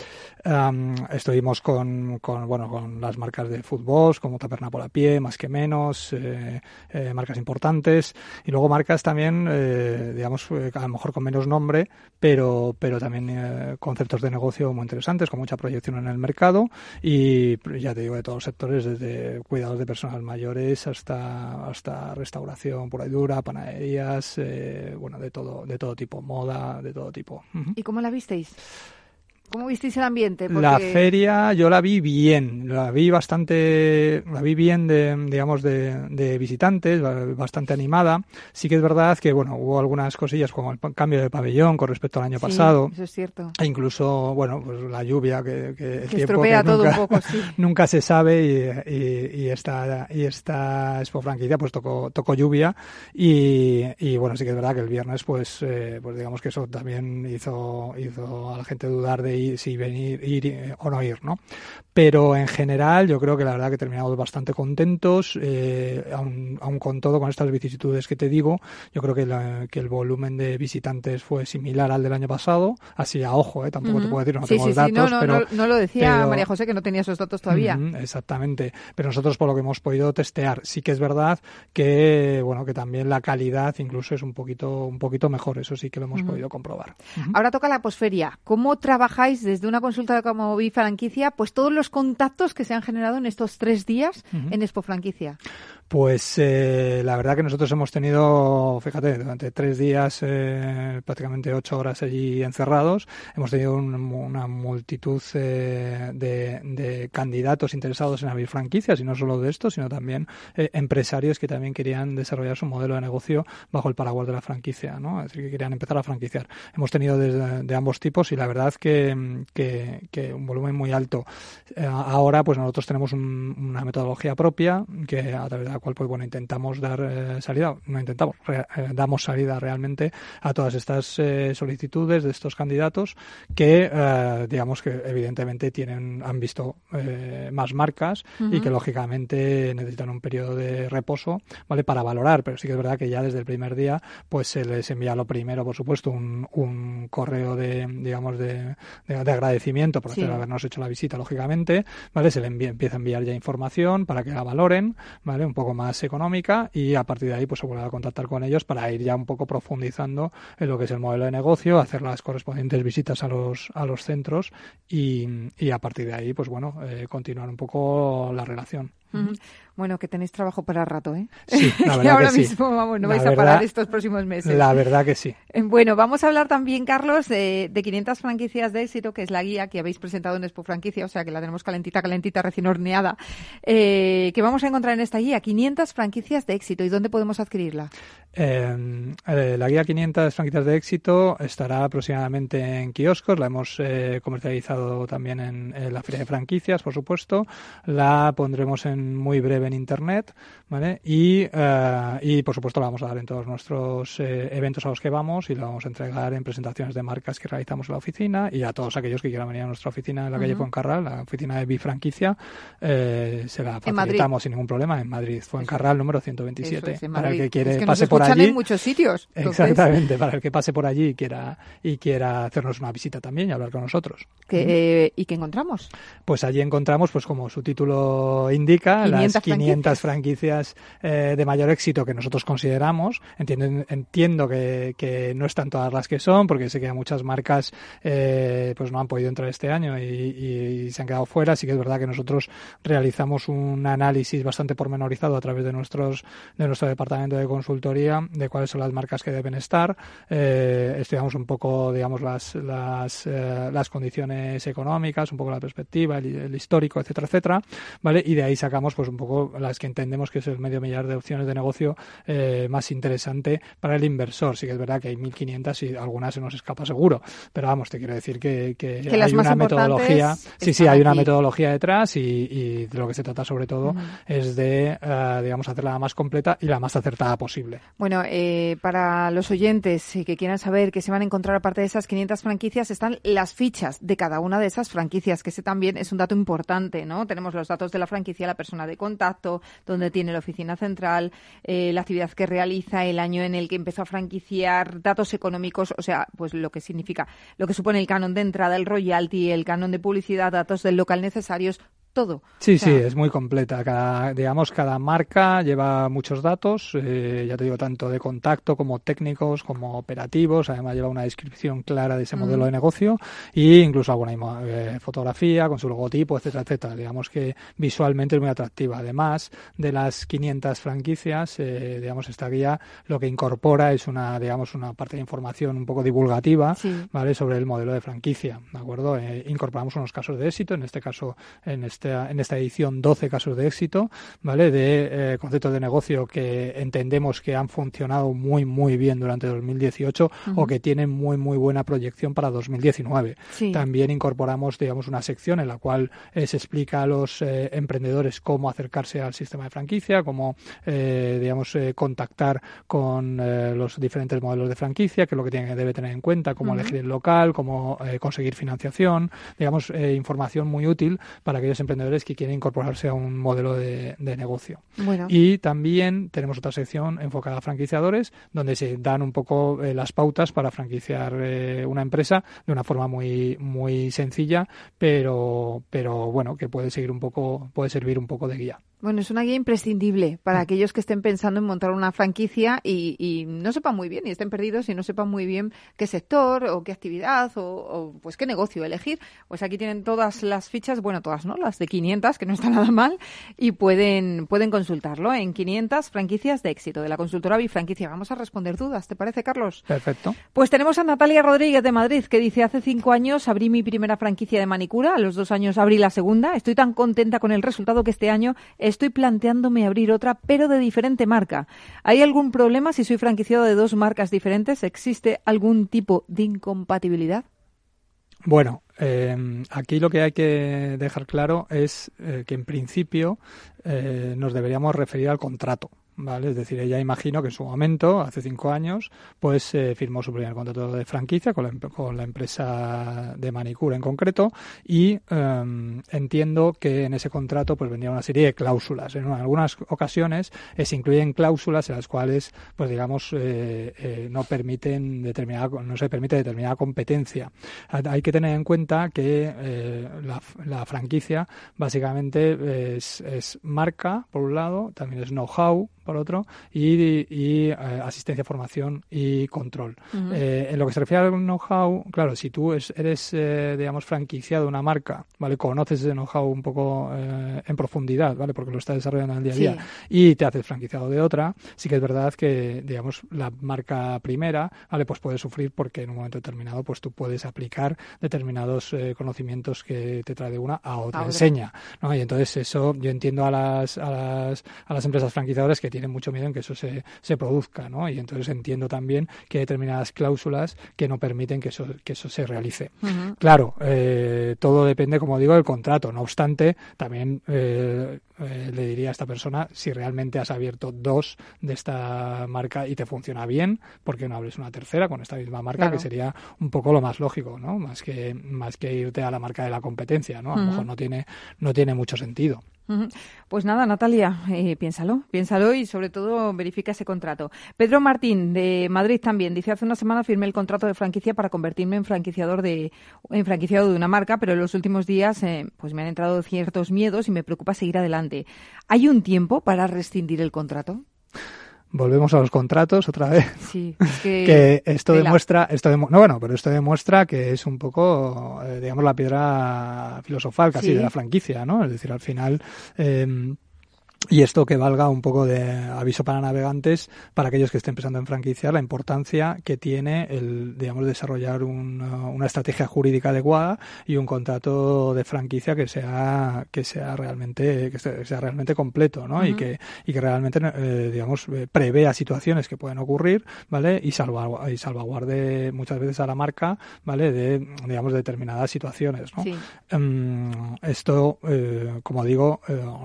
estuvimos con, con, bueno, con las marcas de fútbol, como Taperna por a pie, más que menos, eh, eh, marcas importantes. Y luego marcas también, eh, digamos, a lo mejor con menos nombre, pero, pero también conceptos de negocio muy interesantes, con mucha proyección en el mercado. Y ya te digo, de todos los sectores, desde cuidados de personas mayores hasta, hasta restauración pura y dura, panaderías, eh, bueno, de todo, de todo tipo, moda, de todo tipo. ¿Y cómo la visteis? ¿Cómo visteis el ambiente? La feria yo la vi bien, la vi bastante, la vi bien de, digamos, de, visitantes, bastante animada. Sí que es verdad que, bueno, hubo algunas cosillas como el cambio de pabellón con respecto al año pasado. Eso es cierto. E incluso, bueno, pues la lluvia que, que el tiempo que todo nunca, un poco, sí. nunca se sabe y, y, esta, y esta Expo Franquicia pues tocó, tocó lluvia y, y bueno, sí que es verdad que el viernes pues, eh, pues digamos que eso también hizo, hizo a la gente dudar de si venir ir eh, o no ir, ¿no? Pero en general yo creo que la verdad que terminamos bastante contentos, eh, aun, con todo, con estas vicisitudes que te digo, yo creo que, que, el volumen de visitantes fue similar al del año pasado, así a ojo, ¿eh? tampoco te puedo decir, no tengo datos, no, pero... No, lo decía María José, que no tenía esos datos todavía. exactamente, pero nosotros por lo que hemos podido testear, sí que es verdad que, bueno, que también la calidad incluso es un poquito, un poquito mexor, eso sí que lo hemos podido comprobar. Ahora toca la posferia. ¿Cómo trabajáis desde una consulta como Franquicia, pues todos los contactos que se han generado en estos tres días en Expo Franquicia. Pues eh, la verdad que nosotros hemos tenido, fíjate, durante tres días, eh, prácticamente ocho horas allí encerrados, hemos tenido una multitud eh, de, candidatos interesados en abrir franquicias, y no solo de esto, sino también empresarios que también querían desarrollar su modelo de negocio bajo el paraguas de la franquicia, ¿no? Es decir, que querían empezar a franquiciar. Hemos tenido de, ambos tipos y la verdad que, que, que, un volumen muy alto. Eh, ahora, pues nosotros tenemos una metodología propia que a través de la cual, pues bueno, intentamos dar eh, salida, no intentamos, damos salida realmente a todas estas solicitudes de estos candidatos que, digamos que evidentemente tienen, han visto más marcas y que lógicamente necesitan un periodo de reposo, ¿vale? Para valorar, pero sí que es verdad que ya desde el primer día, pues se les envía lo primero, por supuesto, un, un correo de, digamos, de, de, agradecimiento por habernos hecho la visita, lógicamente, ¿vale? Se le empieza a enviar ya información para que la valoren, ¿vale? Un poco más económica y a partir de ahí, pues se vuelve a contactar con ellos para ir ya un poco profundizando en lo que es el modelo de negocio, hacer las correspondientes visitas a los, a los centros y, y a partir de ahí, pues bueno, eh, continuar un poco la relación. Bueno, que tenéis trabajo para rato, ¿eh? Sí, la verdad ahora que mismo, vamos, no vais a parar estos próximos meses. La verdad que sí. Eh, bueno, vamos a hablar también, Carlos, de, 500 franquicias de éxito, que es la guía que habéis presentado en Expo Franquicia, o sea que la tenemos calentita, calentita, recién horneada, eh, que vamos a encontrar en esta guía, 500 franquicias de éxito. ¿Y dónde podemos adquirirla? Em, eh, la guía 500 franquicias de éxito estará aproximadamente en kioscos, la hemos comercializado también en, en la Feria de Franquicias, por supuesto, la pondremos en muy breve en Internet, ¿vale? Y, eh, y por supuesto la vamos a dar en todos nuestros eh, eventos a los que vamos y la vamos a entregar en presentaciones de marcas que realizamos en la oficina y a todos aquellos que quieran venir a nuestra oficina en la calle Fuencarral, la oficina de Bifranquicia, eh, se la facilitamos sin ningún problema en Madrid, Fuencarral número 127. para el que quiere pase por allí. en muchos sitios. Exactamente, para el que pase por allí y quiera, y quiera hacernos una visita también y hablar con nosotros. ¿Y qué encontramos? Pues allí encontramos, pues como su título indica, las 500 franquicias, eh, de mayor éxito que nosotros consideramos. Entiendo, entiendo que, que, no están todas las que son, porque sé que muchas marcas eh, pues no han podido entrar este año y, y, se han quedado fuera. Así que es verdad que nosotros realizamos un análisis bastante pormenorizado a través de nuestros de nuestro departamento de consultoría de cuáles son las marcas que deben estar. Eh, estudiamos un poco, digamos, las, las, eh, las condiciones económicas, un poco la perspectiva, el, el histórico, etcétera, etcétera, ¿vale? Y de ahí sacamos pues un poco las que entendemos que es el medio millar de opciones de negocio eh, más interesante para el inversor. Sí que es verdad que hay 1.500 y algunas se nos escapa seguro, pero vamos, te quiero decir que, hay una metodología. Sí, sí, hay una metodología detrás y, de lo que se trata sobre todo es de, eh, digamos, hacerla la más completa y la más acertada posible. Bueno, eh, para los oyentes que quieran saber que se van a encontrar aparte de esas 500 franquicias están las fichas de cada una de esas franquicias, que ese también es un dato importante, ¿no? Tenemos los datos de la franquicia, la persona de contacto, donde tiene la oficina central, eh, la actividad que realiza, el año en el que empezó a franquiciar, datos económicos, o sea, pues lo que significa, lo que supone el canon de entrada, el royalty, el canon de publicidad, datos del local necesarios, todo. Sí, sí, es muy completa. Cada, digamos, cada marca lleva muchos datos, eh, ya te digo, tanto de contacto como técnicos, como operativos. Además, lleva una descripción clara de ese modelo de negocio e incluso alguna eh, fotografía con su logotipo, etcétera, etcétera. Digamos que visualmente es muy atractiva. Además de las 500 franquicias, eh, digamos, esta guía lo que incorpora es una, digamos, una parte de información un poco divulgativa, ¿vale? Sobre el modelo de franquicia, ¿de acuerdo? incorporamos unos casos de éxito, en este caso, en este en esta edición 12 casos de éxito, ¿vale? De eh, conceptos de negocio que entendemos que han funcionado muy, muy bien durante 2018 o que tienen muy, muy buena proyección para 2019. También incorporamos, digamos, una sección en la cual eh, se explica a los eh, emprendedores cómo acercarse al sistema de franquicia, cómo, digamos, contactar con los diferentes modelos de franquicia, que es lo que tiene, debe tener en cuenta, cómo elegir el local, cómo conseguir financiación, digamos, información muy útil para aquellos emprendedores que quieren incorporarse a un modelo de, negocio. Y también tenemos otra sección enfocada a franquiciadores, donde se dan un poco eh, las pautas para franquiciar eh, una empresa de una forma muy, muy sencilla, pero, pero bueno, que puede seguir un poco, puede servir un poco de guía. Bueno, es una guía imprescindible para mm. aquellos que estén pensando en montar una franquicia y, no sepan muy bien y estén perdidos y no sepan muy bien qué sector o qué actividad o, pues qué negocio elegir. Pues aquí tienen todas las fichas, bueno, todas, ¿no? Las de 500, que no está nada mal, y pueden, pueden consultarlo en 500 franquicias de éxito de la consultora Bifranquicia. Vamos a responder dudas, ¿te parece, Carlos? Perfecto. Pues tenemos a Natalia Rodríguez de Madrid que dice, hace cinco años abrí mi primera franquicia de manicura, a los dos años abrí la segunda, estoy tan contenta con el resultado que este año estoy planteándome abrir otra, pero de diferente marca. ¿Hay algún problema si soy franquiciado de dos marcas diferentes? ¿Existe algún tipo de incompatibilidad? Bueno, aquí lo que hay que dejar claro es que en principio nos deberíamos referir al contrato. ¿Vale? Es decir, ella imagino que en su momento, hace cinco años, pues eh, firmó su primer contrato de franquicia con la, con la empresa de manicura en concreto y em, entiendo que en ese contrato pues venía una serie de cláusulas. En algunas ocasiones eh, se incluyen cláusulas en las cuales, pues digamos, eh, no permiten determinada, no se permite determinada competencia. Hay que tener en cuenta que la, la, franquicia básicamente es marca, por un lado, también es know-how, por otro, y, y eh, asistencia, formación y control. Eh, en lo que se refiere al know-how, claro, si tú eres, eh, digamos, franquiciado de una marca, ¿vale? Conoces ese know-how un poco en profundidad, ¿vale? Porque lo estás desarrollando en el día a día y te haces franquiciado de otra, sí que es verdad que, digamos, la marca primera, ¿vale? Pues puede sufrir porque en un momento determinado, pues tú puedes aplicar determinados conocimientos que te trae de una a otra enseña, ¿no? Y entonces eso yo entiendo a las, a las, a las empresas franquiciadoras que tienen mucho miedo en que eso se, se produzca, ¿no? Y entonces entiendo también que hay determinadas cláusulas que no permiten que eso, que eso se realice. Claro, eh, todo depende, como digo, del contrato. No obstante, también eh, eh, le diría a esta persona si realmente has abierto dos de esta marca y te funciona bien, ¿por qué no abres una tercera con esta misma marca? Que sería un poco lo más lógico, ¿no? Más que, más que irte a la marca de la competencia, ¿no? A lo mejor no tiene, no tiene mucho sentido. Pues nada, Natalia, eh, piénsalo, piénsalo y sobre todo verifica ese contrato. Pedro Martín, de Madrid también, dice, hace una semana firmé el contrato de franquicia para convertirme en franquiciador de, en franquiciado de una marca, pero en los últimos días eh, pues me han entrado ciertos miedos y me preocupa seguir adelante. ¿Hay un tiempo para rescindir el contrato? Volvemos a los contratos otra vez. Sí, que, esto demuestra, esto no bueno, pero esto demuestra que es un poco, eh, digamos, la piedra filosofal casi de la franquicia, ¿no? Es decir, al final eh, y esto que valga un poco de aviso para navegantes para aquellos que estén pensando en franquiciar la importancia que tiene el digamos desarrollar una estrategia jurídica adecuada y un contrato de franquicia que sea que sea realmente que sea realmente completo ¿no? y que y que realmente eh, digamos eh, prevea situaciones que pueden ocurrir vale y, salvaguarde, y salvaguarde muchas veces a la marca vale de digamos determinadas situaciones ¿no? Em, esto eh, como digo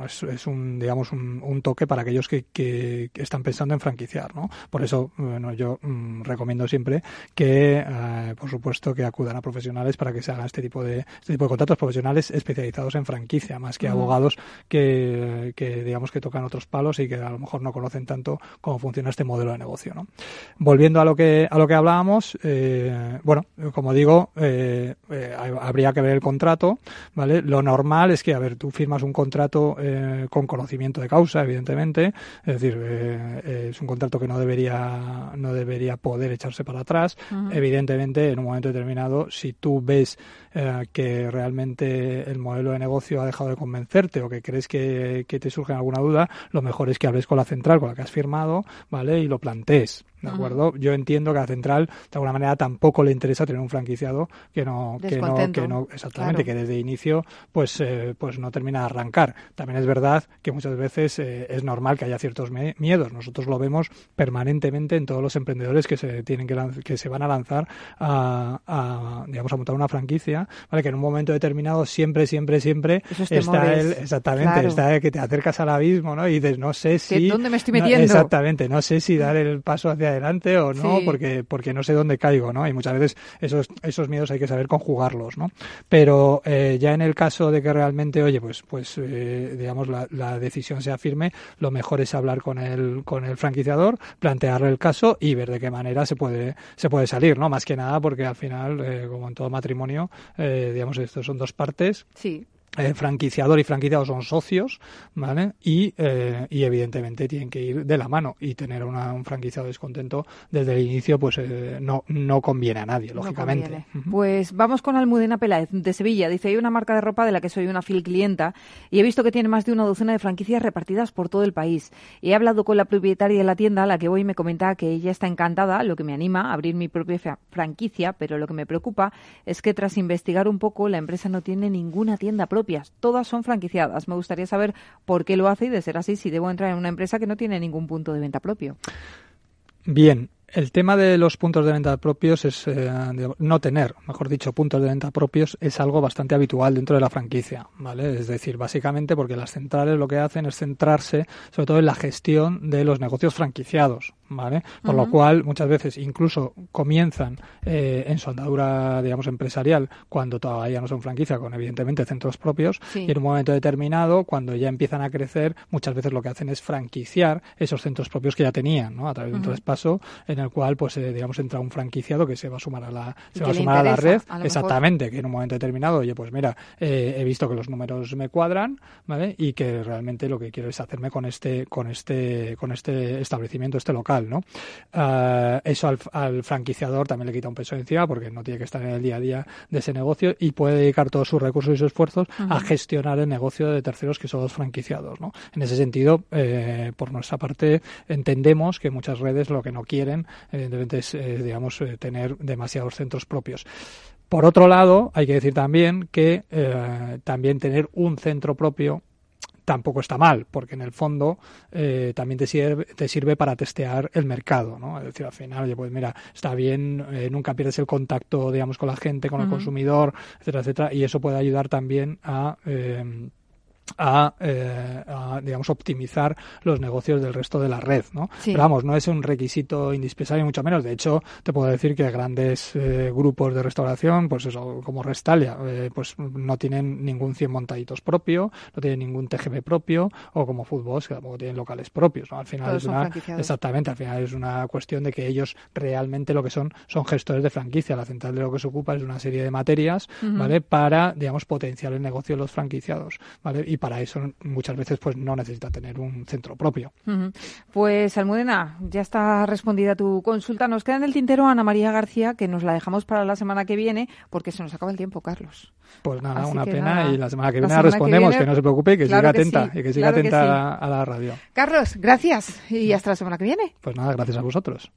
es, es un digamos un, toque para aquellos que, que, están pensando en franquiciar, ¿no? Por eso, bueno, yo mm, recomiendo siempre que, eh, por supuesto, que acudan a profesionales para que se hagan este tipo de, este tipo de contratos profesionales especializados en franquicia, más que abogados que, que, digamos, que tocan otros palos y que a lo mejor no conocen tanto cómo funciona este modelo de negocio, ¿no? Volviendo a lo que, a lo que hablábamos, eh, bueno, como digo, eh, habría que ver el contrato, ¿vale? Lo normal es que, a ver, tú firmas un contrato con conocimiento de causa, evidentemente. Es decir, eh, es un contrato que no debería, no debería poder echarse para atrás. Evidentemente, en un momento determinado, si tú ves eh, que realmente el modelo de negocio ha dejado de convencerte o que crees que, que te surge alguna duda, lo mejor es que hables con la central con la que has firmado, ¿vale? Y lo plantees. ¿De acuerdo? Yo entiendo que a Central, de alguna manera, tampoco le interesa tener un franquiciado que no, que no, que no, exactamente, que desde inicio, pues, eh, pues no termina de arrancar. También es verdad que muchas veces eh, es normal que haya ciertos miedos. Nosotros lo vemos permanentemente en todos los emprendedores que se tienen que, que se van a lanzar a, digamos, a montar una franquicia, ¿vale? Que en un momento determinado siempre, siempre, siempre está el, exactamente, está el que te acercas al abismo, ¿no? Y dices, no sé si... ¿Dónde me estoy metiendo? exactamente, no sé si dar el paso hacia adelante o no, porque, porque no sé dónde caigo, ¿no? Y muchas veces esos, esos miedos hay que saber conjugarlos, ¿no? Pero eh, ya en el caso de que realmente, oye, pues, pues eh, digamos, la, la, decisión sea firme, lo mejor es hablar con el, con el franquiciador, plantearle el caso y ver de qué manera se puede, se puede salir, ¿no? Más que nada porque al final, eh, como en todo matrimonio, digamos, estos son dos partes. Sí eh, franquiciador y franquiciado son socios, ¿vale? Y, eh, y, evidentemente tienen que ir de la mano y tener un franquiciado descontento desde el inicio, pues eh, no, no conviene a nadie, lógicamente. Pues vamos con Almudena Peláez de Sevilla. Dice, hay una marca de ropa de la que soy una fiel clienta y he visto que tiene más de una docena de franquicias repartidas por todo el país. He hablado con la propietaria de la tienda a la que voy y me comenta que ella está encantada, lo que me anima a abrir mi propia franquicia, pero lo que me preocupa es que tras investigar un poco, la empresa no tiene ninguna tienda propia Todas son franquiciadas. Me gustaría saber por qué lo hace y, de ser así, si debo entrar en una empresa que no tiene ningún punto de venta propio. Bien, El tema de los puntos de venta propios es eh, no tener, mejor dicho, puntos de venta propios es algo bastante habitual dentro de la franquicia, ¿vale? Es decir, básicamente porque las centrales lo que hacen es centrarse sobre todo en la gestión de los negocios franquiciados, ¿vale? Por lo cual muchas veces incluso comienzan eh, en su andadura, digamos, empresarial cuando todavía no son franquicia, con evidentemente centros propios y en un momento determinado, cuando ya empiezan a crecer, muchas veces lo que hacen es franquiciar esos centros propios que ya tenían, ¿no? A través de un traspaso en el cual, pues, eh, digamos, entra un franquiciado que se va a sumar a la, se va a sumar a la red, exactamente, que en un momento determinado, oye, pues mira, eh, he visto que los números me cuadran, ¿vale? Y que realmente lo que quiero es hacerme con este, con este, con este establecimiento, este local, ¿no? Ah, eso al, franquiciador también le quita un peso encima porque no tiene que estar en el día a día de ese negocio y puede dedicar todos sus recursos y sus esfuerzos a gestionar el negocio de terceros que son los franquiciados, ¿no? En ese sentido, eh, por nuestra parte, entendemos que muchas redes lo que no quieren evidentemente es, eh, digamos, eh, tener demasiados centros propios. Por otro lado, hay que decir también que eh, también tener un centro propio tampoco está mal, porque en el fondo también te sirve, te sirve para testear el mercado, ¿no? Es decir, al final, oye, pues mira, está bien, nunca pierdes el contacto, digamos, con la gente, con el consumidor, etcétera, etcétera, y eso puede ayudar también a eh, a, digamos optimizar los negocios del resto de la red no pero vamos no es un requisito indispensable mucho menos. De hecho te puedo decir que grandes eh, grupos de restauración pues eso como Restalia eh, pues no tienen ningún 100 montaditos propio no tienen ningún TGV propio o como Fútbol que tampoco tienen locales propios ¿no? al final es una exactamente al final es una cuestión de que ellos realmente lo que son son gestores de franquicia. La central de lo que se ocupa es una serie de materias vale para digamos potenciar el negocio de los franquiciados vale y para eso muchas veces pues no necesita tener un centro propio. Pues Almudena, ya está respondida tu consulta. Nos queda en el tintero Ana María García, que nos la dejamos para la semana que viene, porque se nos acaba el tiempo, Carlos. Pues nada, una pena y la semana que viene respondemos, que, no se preocupe, que siga atenta y que siga atenta a la radio. Carlos, gracias y hasta la semana que viene. Pues nada, gracias a vosotros.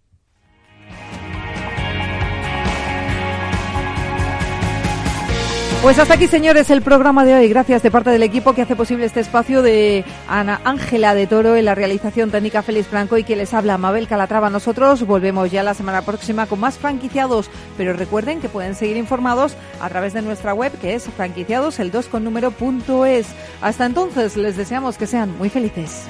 Pues hasta aquí, señores, el programa de hoy. Gracias de parte del equipo que hace posible este espacio de Ana Ángela de Toro en la realización técnica Félix Franco y que les habla Mabel Calatrava. Nosotros volvemos ya la semana próxima con más franquiciados, pero recuerden que pueden seguir informados a través de nuestra web que es franquiciados el 2 con número punto es. Hasta entonces, les deseamos que sean muy felices.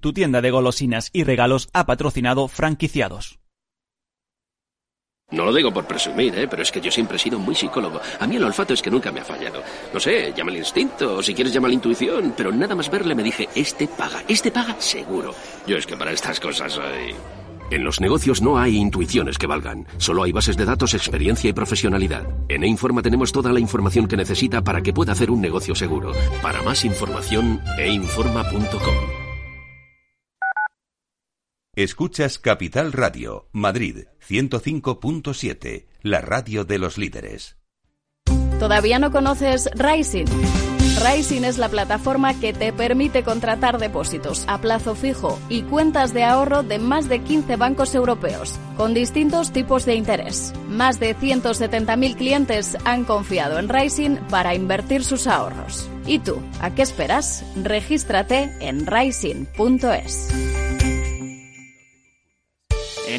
Tu tienda de golosinas y regalos, ha patrocinado franquiciados. No lo digo por presumir, ¿eh? pero es que yo siempre he sido muy psicólogo. A mí el olfato es que nunca me ha fallado. No sé, llama el instinto, o si quieres llama la intuición, pero nada más verle me dije, este paga, este paga seguro. Yo es que para estas cosas soy... En los negocios no hay intuiciones que valgan, solo hay bases de datos, experiencia y profesionalidad. En E-Informa tenemos toda la información que necesita para que pueda hacer un negocio seguro. Para más información, einforma.com. Escuchas Capital Radio, Madrid 105.7, la radio de los líderes. ¿Todavía no conoces Rising? Rising es la plataforma que te permite contratar depósitos a plazo fijo y cuentas de ahorro de más de 15 bancos europeos, con distintos tipos de interés. Más de 170.000 clientes han confiado en Rising para invertir sus ahorros. ¿Y tú? ¿A qué esperas? Regístrate en rising.es.